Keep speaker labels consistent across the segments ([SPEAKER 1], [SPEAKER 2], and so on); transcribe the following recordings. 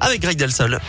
[SPEAKER 1] avec Greg Delsol.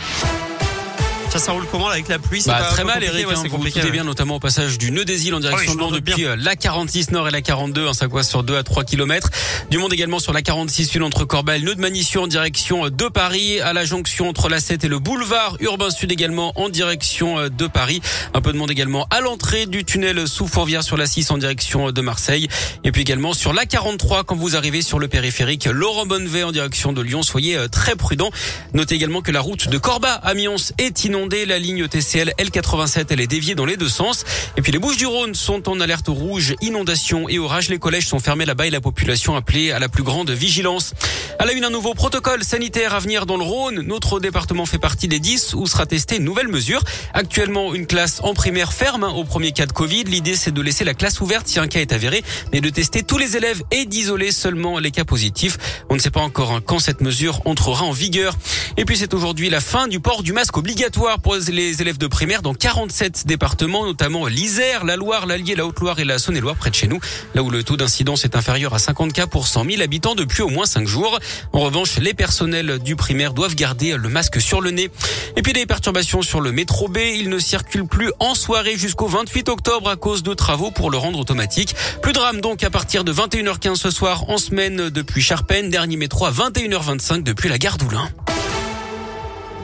[SPEAKER 1] Ça, ça roule comment là, avec la pluie
[SPEAKER 2] bah, Très mal, Eric. Ouais, hein, vous compliqué, bien, notamment au passage du nœud des îles en direction
[SPEAKER 1] ah
[SPEAKER 2] de Lyon depuis
[SPEAKER 1] bien.
[SPEAKER 2] la 46 nord et la 42. Un sac sur 2 à 3 km. Du monde également sur la 46 sud entre Corbeil, nœud de Manission en direction de Paris, à la jonction entre la 7 et le boulevard urbain sud également en direction de Paris. Un peu de monde également à l'entrée du tunnel sous Fourvière sur la 6 en direction de Marseille. Et puis également sur la 43 quand vous arrivez sur le périphérique Laurent Bonnevet en direction de Lyon. Soyez très prudents. Notez également que la route de Corba à Mions est inondée. La ligne TCL L87, elle est déviée dans les deux sens. Et puis les Bouches du Rhône sont en alerte rouge, inondation et orage. Les collèges sont fermés là-bas et la population appelée à la plus grande vigilance. À la une, un nouveau protocole sanitaire à venir dans le Rhône. Notre département fait partie des 10 où sera testée une nouvelle mesure. Actuellement, une classe en primaire ferme au premier cas de Covid. L'idée, c'est de laisser la classe ouverte si un cas est avéré, mais de tester tous les élèves et d'isoler seulement les cas positifs. On ne sait pas encore quand cette mesure entrera en vigueur. Et puis, c'est aujourd'hui la fin du port du masque obligatoire pour les élèves de primaire dans 47 départements, notamment l'Isère, la Loire, l'Allier, la Haute-Loire et la Saône-et-Loire près de chez nous, là où le taux d'incidence est inférieur à 50 cas pour 100 000 habitants depuis au moins 5 jours. En revanche, les personnels du primaire doivent garder le masque sur le nez. Et puis des perturbations sur le métro B, il ne circule plus en soirée jusqu'au 28 octobre à cause de travaux pour le rendre automatique. Plus de drame donc à partir de 21h15 ce soir en semaine depuis Charpennes, dernier métro à 21h25 depuis la gare d'Oulin.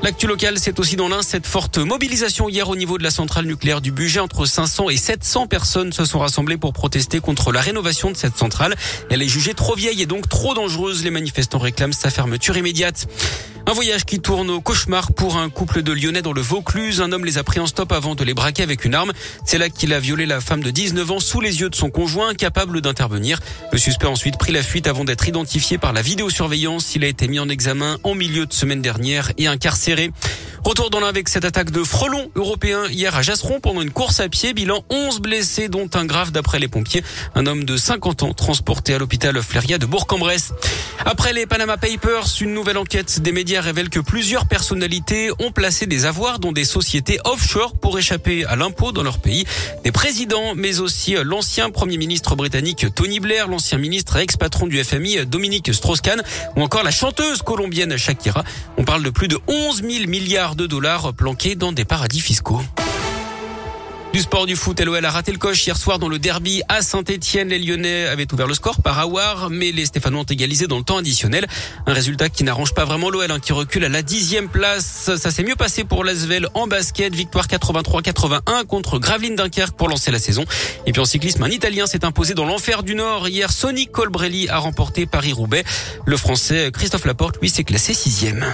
[SPEAKER 2] L'actu locale, c'est aussi dans l'Ain cette forte mobilisation hier au niveau de la centrale nucléaire du budget. Entre 500 et 700 personnes se sont rassemblées pour protester contre la rénovation de cette centrale. Elle est jugée trop vieille et donc trop dangereuse. Les manifestants réclament sa fermeture immédiate. Un voyage qui tourne au cauchemar pour un couple de Lyonnais dans le Vaucluse. Un homme les a pris en stop avant de les braquer avec une arme. C'est là qu'il a violé la femme de 19 ans sous les yeux de son conjoint, incapable d'intervenir. Le suspect a ensuite pris la fuite avant d'être identifié par la vidéosurveillance. Il a été mis en examen en milieu de semaine dernière et incarcéré. Retour dans l'un avec cette attaque de frelons européens hier à Jasseron pendant une course à pied. Bilan 11 blessés, dont un grave d'après les pompiers. Un homme de 50 ans transporté à l'hôpital Fléria de Bourg-en-Bresse. Après les Panama Papers, une nouvelle enquête des médias révèle que plusieurs personnalités ont placé des avoirs dans des sociétés offshore pour échapper à l'impôt dans leur pays. Des présidents, mais aussi l'ancien premier ministre britannique Tony Blair, l'ancien ministre et ex-patron du FMI Dominique Strauss-Kahn ou encore la chanteuse colombienne Shakira. On parle de plus de 11 000 milliards de dollars planqués dans des paradis fiscaux. Du sport du foot, LOL a raté le coche hier soir dans le derby à Saint-Etienne. Les Lyonnais avaient ouvert le score par Awar, mais les Stéphanois ont égalisé dans le temps additionnel. Un résultat qui n'arrange pas vraiment l'OL, hein, qui recule à la dixième place. Ça s'est mieux passé pour l'Asvel en basket. Victoire 83-81 contre Gravelines Dunkerque pour lancer la saison. Et puis en cyclisme, un Italien s'est imposé dans l'enfer du Nord. Hier, Sonny Colbrelli a remporté Paris-Roubaix. Le Français Christophe Laporte, lui, s'est classé sixième.